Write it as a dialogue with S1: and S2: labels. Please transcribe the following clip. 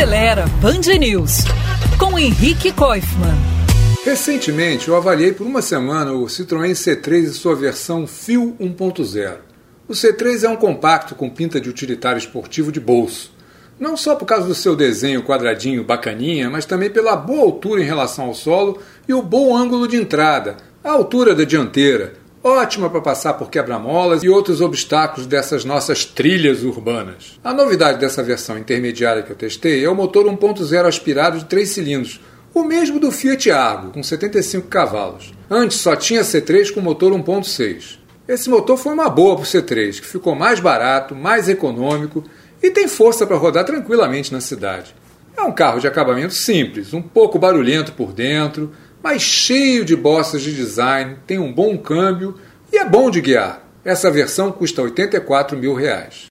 S1: Acelera Band News com Henrique Koifman.
S2: Recentemente eu avaliei por uma semana o Citroën C3 e sua versão Fio 1.0. O C3 é um compacto com pinta de utilitário esportivo de bolso. Não só por causa do seu desenho quadradinho bacaninha, mas também pela boa altura em relação ao solo e o bom ângulo de entrada, a altura da dianteira, ótima para passar por quebra-molas e outros obstáculos dessas nossas trilhas urbanas. A novidade dessa versão intermediária que eu testei é o motor 1.0 aspirado de 3 cilindros, o mesmo do Fiat Argo, com 75 cavalos. Antes só tinha C3 com motor 1.6. Esse motor foi uma boa para o C3, que ficou mais barato, mais econômico e tem força para rodar tranquilamente na cidade. É um carro de acabamento simples, um pouco barulhento por dentro, mas cheio de bossas de design, tem um bom câmbio e é bom de guiar. Essa versão custa 84 mil reais.